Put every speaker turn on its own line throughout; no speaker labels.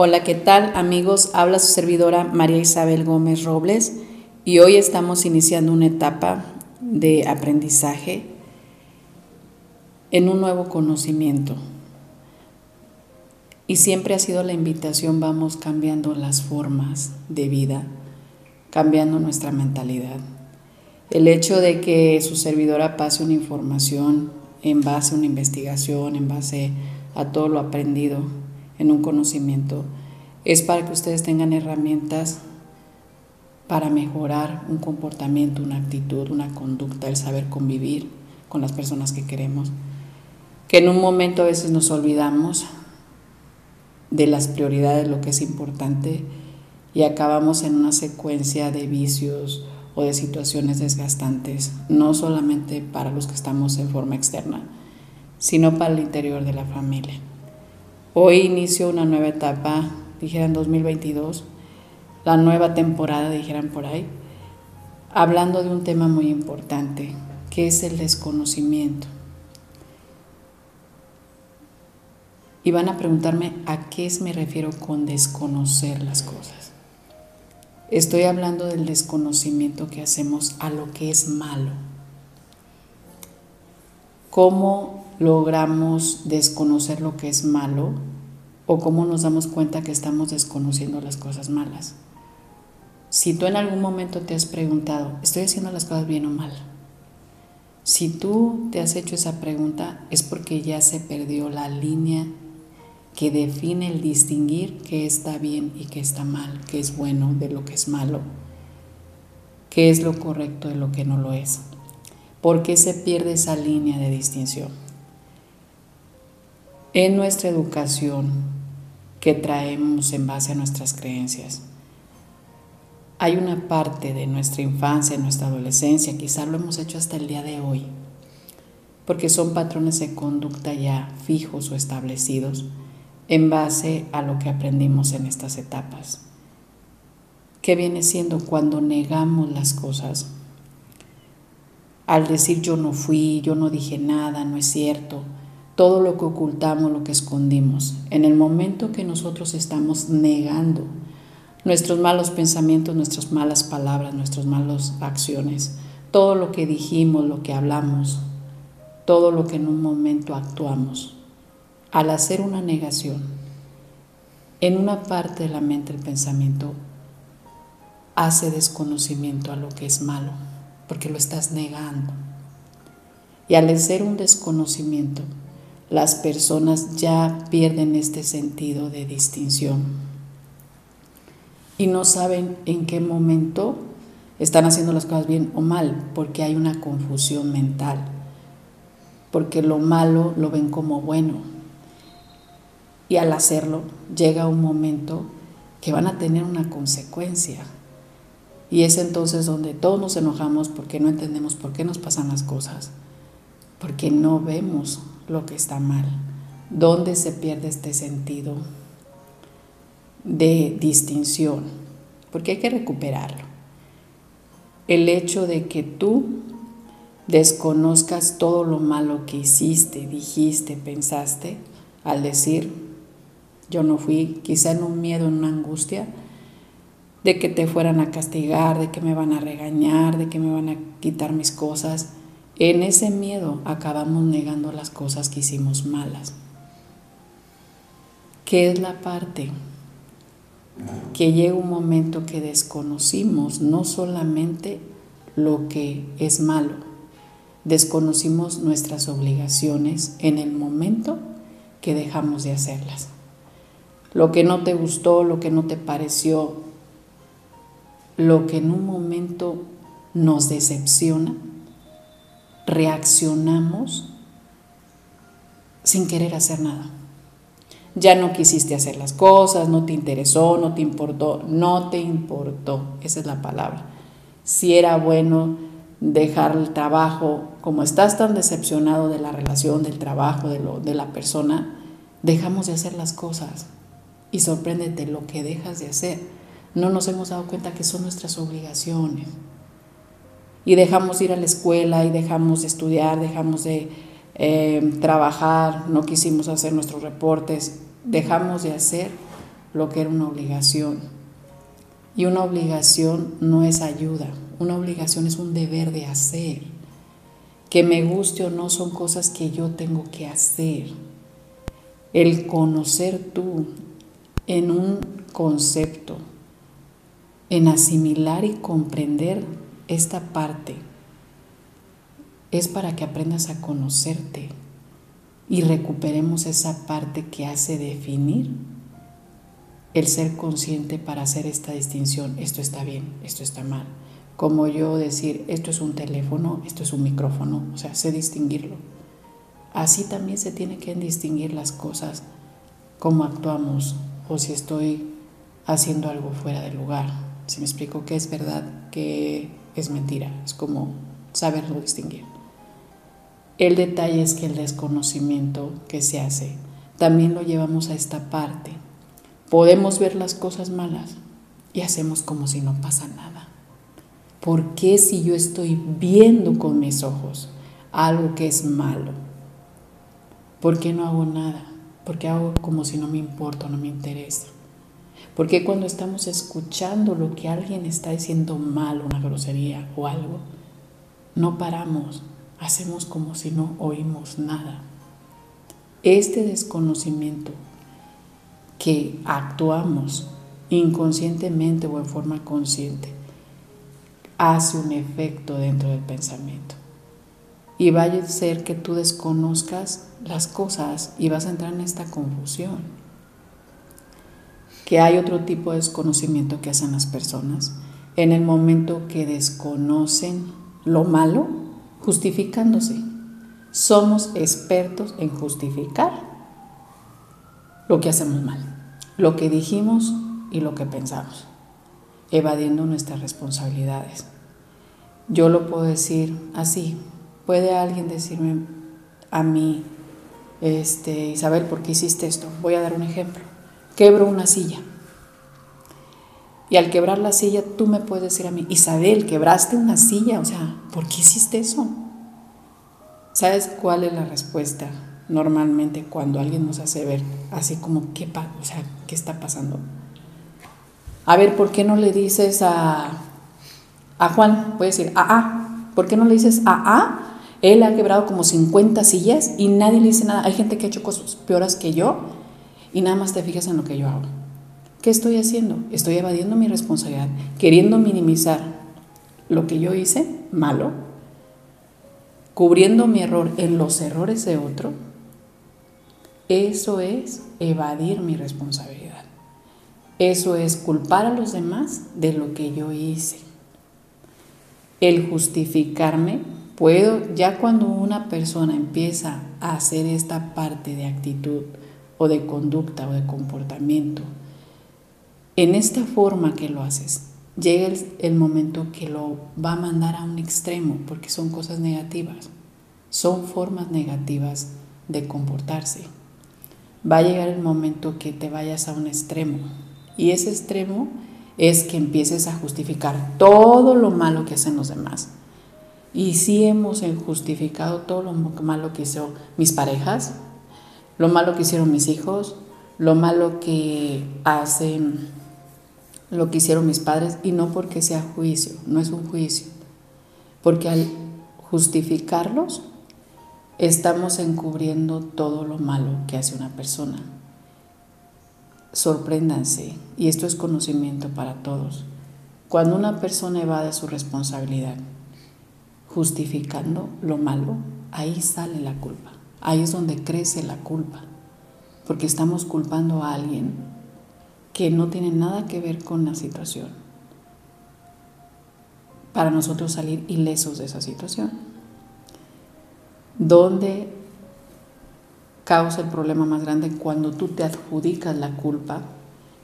Hola, ¿qué tal amigos? Habla su servidora María Isabel Gómez Robles y hoy estamos iniciando una etapa de aprendizaje en un nuevo conocimiento. Y siempre ha sido la invitación, vamos cambiando las formas de vida, cambiando nuestra mentalidad. El hecho de que su servidora pase una información en base a una investigación, en base a todo lo aprendido, en un conocimiento, es para que ustedes tengan herramientas para mejorar un comportamiento, una actitud, una conducta, el saber convivir con las personas que queremos. Que en un momento a veces nos olvidamos de las prioridades, lo que es importante, y acabamos en una secuencia de vicios o de situaciones desgastantes, no solamente para los que estamos en forma externa, sino para el interior de la familia. Hoy inicio una nueva etapa, dijeran 2022, la nueva temporada, dijeran por ahí, hablando de un tema muy importante, que es el desconocimiento. Y van a preguntarme a qué me refiero con desconocer las cosas. Estoy hablando del desconocimiento que hacemos a lo que es malo. ¿Cómo logramos desconocer lo que es malo o cómo nos damos cuenta que estamos desconociendo las cosas malas. Si tú en algún momento te has preguntado, ¿estoy haciendo las cosas bien o mal? Si tú te has hecho esa pregunta es porque ya se perdió la línea que define el distinguir qué está bien y qué está mal, qué es bueno de lo que es malo, qué es lo correcto de lo que no lo es. ¿Por qué se pierde esa línea de distinción? En nuestra educación que traemos en base a nuestras creencias, hay una parte de nuestra infancia, nuestra adolescencia, quizá lo hemos hecho hasta el día de hoy, porque son patrones de conducta ya fijos o establecidos en base a lo que aprendimos en estas etapas. ¿Qué viene siendo cuando negamos las cosas? Al decir yo no fui, yo no dije nada, no es cierto, todo lo que ocultamos, lo que escondimos. En el momento que nosotros estamos negando nuestros malos pensamientos, nuestras malas palabras, nuestras malas acciones, todo lo que dijimos, lo que hablamos, todo lo que en un momento actuamos, al hacer una negación, en una parte de la mente el pensamiento hace desconocimiento a lo que es malo, porque lo estás negando. Y al hacer un desconocimiento, las personas ya pierden este sentido de distinción y no saben en qué momento están haciendo las cosas bien o mal, porque hay una confusión mental, porque lo malo lo ven como bueno. Y al hacerlo llega un momento que van a tener una consecuencia. Y es entonces donde todos nos enojamos porque no entendemos por qué nos pasan las cosas, porque no vemos lo que está mal, dónde se pierde este sentido de distinción, porque hay que recuperarlo. El hecho de que tú desconozcas todo lo malo que hiciste, dijiste, pensaste, al decir, yo no fui, quizá en un miedo, en una angustia, de que te fueran a castigar, de que me van a regañar, de que me van a quitar mis cosas, en ese miedo acabamos negando las cosas que hicimos malas. ¿Qué es la parte? Que llega un momento que desconocimos no solamente lo que es malo, desconocimos nuestras obligaciones en el momento que dejamos de hacerlas. Lo que no te gustó, lo que no te pareció, lo que en un momento nos decepciona, reaccionamos sin querer hacer nada. Ya no quisiste hacer las cosas, no te interesó, no te importó, no te importó, esa es la palabra. Si era bueno dejar el trabajo, como estás tan decepcionado de la relación, del trabajo, de, la persona, dejamos de hacer las cosas y sorpréndete lo que dejas de hacer. No nos hemos dado cuenta que son nuestras obligaciones y dejamos de ir a la escuela y dejamos de estudiar, dejamos de eh, trabajar, no quisimos hacer nuestros reportes, dejamos de hacer lo que era una obligación. Y una obligación no es ayuda, una obligación es un deber de hacer. Que me guste o no son cosas que yo tengo que hacer. El conocer tú en un concepto, en asimilar y comprender esta parte, es para que aprendas a conocerte y recuperemos esa parte que hace definir el ser consciente para hacer esta distinción, esto está bien, esto está mal. Como yo decir, esto es un teléfono, esto es un micrófono, o sea, sé distinguirlo. Así también se tiene que distinguir las cosas, cómo actuamos o si estoy haciendo algo fuera del lugar. Si me explico qué es verdad, qué es mentira, es como saberlo distinguir. El detalle es que el desconocimiento que se hace también lo llevamos a esta parte. Podemos ver las cosas malas y hacemos como si no pasa nada. ¿Por qué si yo estoy viendo con mis ojos algo que es malo? ¿Por qué no hago nada? ¿Por qué hago como si no me importa no me interesa? ¿Por qué cuando estamos escuchando lo que alguien está diciendo mal, una grosería o algo, no paramos, hacemos como si no oímos nada. Este desconocimiento que actuamos inconscientemente o en forma consciente hace un efecto dentro del pensamiento. Y va a ser que tú desconozcas las cosas y vas a entrar en esta confusión. Que hay otro tipo de desconocimiento que hacen las personas en el momento que desconocen lo malo justificándose. Somos expertos en justificar lo que hacemos mal, lo que dijimos y lo que pensamos, evadiendo nuestras responsabilidades. Yo lo puedo decir así. Puede alguien decirme a mí, este, Isabel, ¿por qué hiciste esto? Voy a dar un ejemplo. Quebro una silla. Y al quebrar la silla, tú me puedes decir a mí, Isabel, quebraste una silla, o sea, ¿por qué hiciste eso? ¿Sabes cuál es la respuesta normalmente cuando alguien nos hace ver así como, ¿qué, o sea, ¿qué está pasando? A ver, ¿por qué no le dices a, a Juan? Puede decir, a A. ¿Por qué no le dices a A? Él ha quebrado como 50 sillas y nadie le dice nada. Hay gente que ha hecho cosas peores que yo y nada más te fijas en lo que yo hago. ¿Qué estoy haciendo? Estoy evadiendo mi responsabilidad, queriendo minimizar lo que yo hice malo, cubriendo mi error en los errores de otro. Eso es evadir mi responsabilidad. Eso es culpar a los demás de lo que yo hice. El justificarme, puedo, ya cuando una persona empieza a hacer esta parte de actitud o de conducta o de comportamiento, en esta forma que lo haces, llega el, momento que lo va a mandar a un extremo, porque son cosas negativas, son formas negativas de comportarse. Va a llegar el momento que te vayas a un extremo, y ese extremo es que empieces a justificar todo lo malo que hacen los demás. Y si hemos justificado todo lo malo que hicieron mis parejas, lo malo que hicieron mis hijos, lo malo que hacen lo que hicieron mis padres y no porque sea juicio, no es un juicio, porque al justificarlos estamos encubriendo todo lo malo que hace una persona. Sorpréndanse, y esto es conocimiento para todos. Cuando una persona evade su responsabilidad, justificando lo malo, ahí sale la culpa. Ahí es donde crece la culpa, porque estamos culpando a alguien que no tiene nada que ver con la situación, para nosotros salir ilesos de esa situación. ¿Dónde causa el problema más grande cuando tú te adjudicas la culpa,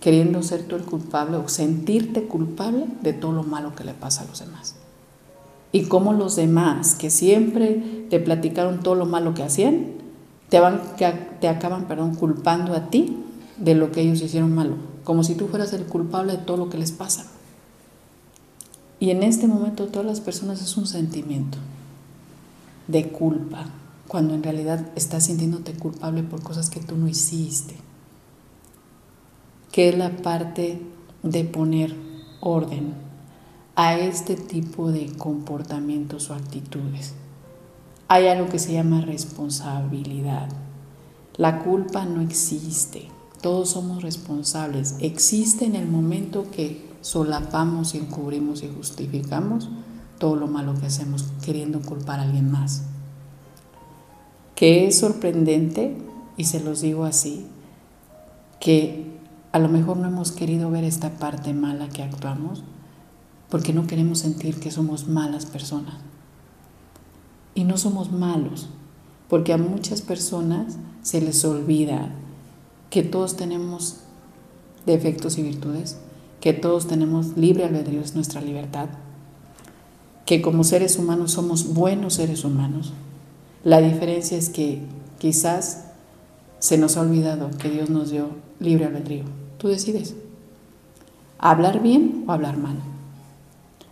queriendo ser tú el culpable o sentirte culpable de todo lo malo que le pasa a los demás. Y cómo los demás, que siempre te platicaron todo lo malo que hacían, te, van, te acaban perdón, culpando a ti de lo que ellos hicieron malo como si tú fueras el culpable de todo lo que les pasa. Y en este momento todas las personas es un sentimiento de culpa, cuando en realidad estás sintiéndote culpable por cosas que tú no hiciste. que es la parte de poner orden a este tipo de comportamientos o actitudes. Hay algo que se llama responsabilidad. La culpa no existe, todos somos responsables. Existe en el momento que solapamos y encubrimos y justificamos todo lo malo que hacemos queriendo culpar a alguien más. Que es sorprendente, y se los digo así, que a lo mejor no hemos querido ver esta parte mala que actuamos porque no queremos sentir que somos malas personas. Y no somos malos, porque a muchas personas se les olvida que todos tenemos defectos y virtudes, que todos tenemos libre albedrío, es nuestra libertad, que como seres humanos somos buenos seres humanos. La diferencia es que quizás se nos ha olvidado que Dios nos dio libre albedrío. Tú decides. Hablar bien o hablar mal.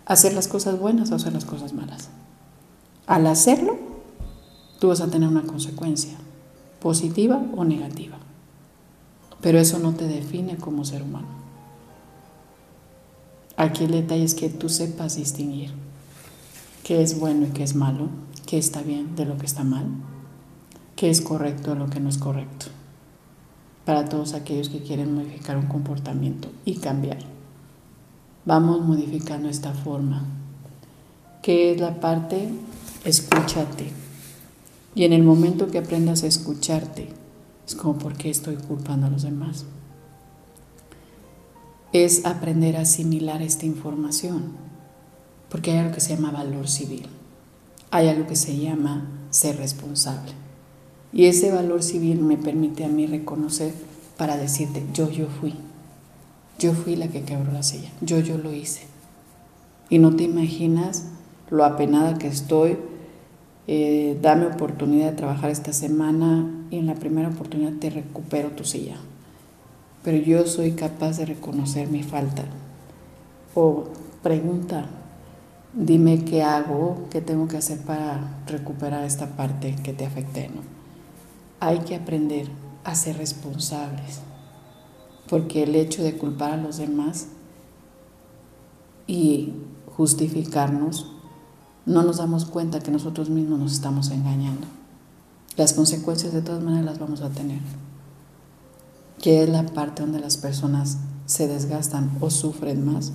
Hacer las cosas buenas o hacer las cosas malas. Al hacerlo, tú vas a tener una consecuencia, positiva o negativa. Pero eso no te define como ser humano. Aquí el detalle es que tú sepas distinguir qué es bueno y qué es malo, qué está bien de lo que está mal, qué es correcto de lo que no es correcto. Para todos aquellos que quieren modificar un comportamiento y cambiar. Vamos modificando esta forma, que es la parte escúchate. Y en el momento que aprendas a escucharte, es como, ¿por qué estoy culpando a los demás? es aprender a asimilar esta información, porque hay algo que se llama valor civil, hay algo que se llama ser responsable. Y ese valor civil me permite a mí reconocer para decirte, yo, yo fui, yo fui la que quebró la silla, yo, yo lo hice. Y no te imaginas lo apenada que estoy, eh, dame oportunidad de trabajar esta semana y en la primera oportunidad te recupero tu silla pero yo soy capaz de reconocer mi falta. O pregunta, dime qué hago, qué tengo que hacer para recuperar esta parte que te afecté. Hay que aprender a ser responsables, porque el hecho de culpar a los demás y justificarnos, no nos damos cuenta que nosotros mismos nos estamos engañando. Las consecuencias de todas maneras las vamos a tener que es la parte donde las personas se desgastan o sufren más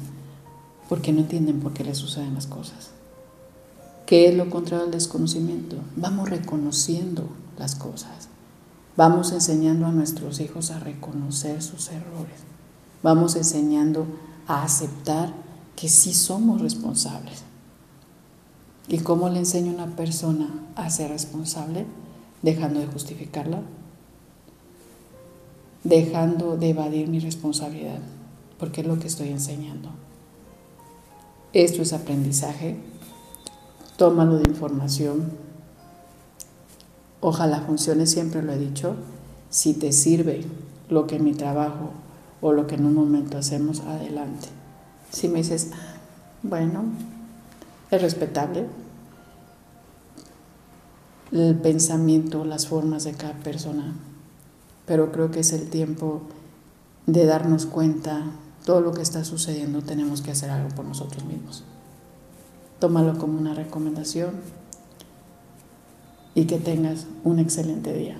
porque no entienden por qué les suceden las cosas. ¿Qué es lo contrario al desconocimiento? Vamos reconociendo las cosas. Vamos enseñando a nuestros hijos a reconocer sus errores. Vamos enseñando a aceptar que sí somos responsables. ¿Y cómo le enseño a una persona a ser responsable? Dejando de justificarla, dejando de evadir mi responsabilidad, porque es lo que estoy enseñando. Esto es aprendizaje, tómalo de información. Ojalá funcione, siempre lo he dicho, si te sirve lo que mi trabajo o lo que en un momento hacemos, adelante. Si me dices, bueno, es respetable el pensamiento, las formas de cada persona, pero creo que es el tiempo de darnos cuenta todo lo que está sucediendo, tenemos que hacer algo por nosotros mismos. Tómalo como una recomendación y que tengas un excelente día.